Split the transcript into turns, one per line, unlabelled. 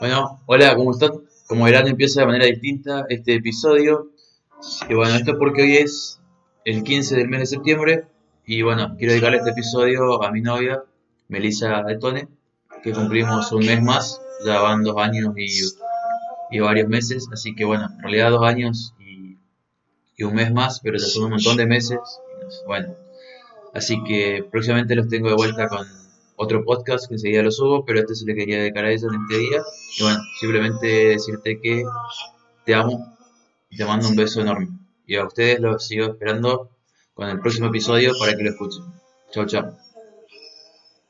Bueno, hola, ¿cómo están? Como verán, empieza de manera distinta este episodio. Y bueno, esto es porque hoy es el 15 del mes de septiembre. Y bueno, quiero dedicarle este episodio a mi novia, Melissa Detone, que cumplimos un mes más. Ya van dos años y, y varios meses. Así que bueno, en realidad dos años y, y un mes más, pero ya son un montón de meses. Bueno, así que próximamente los tengo de vuelta con otro podcast que enseguida lo subo, pero este se le quería dedicar a ella en este día. Y bueno, simplemente decirte que te amo te mando un beso enorme. Y a ustedes los sigo esperando con el próximo episodio para que lo escuchen. Chao, chao.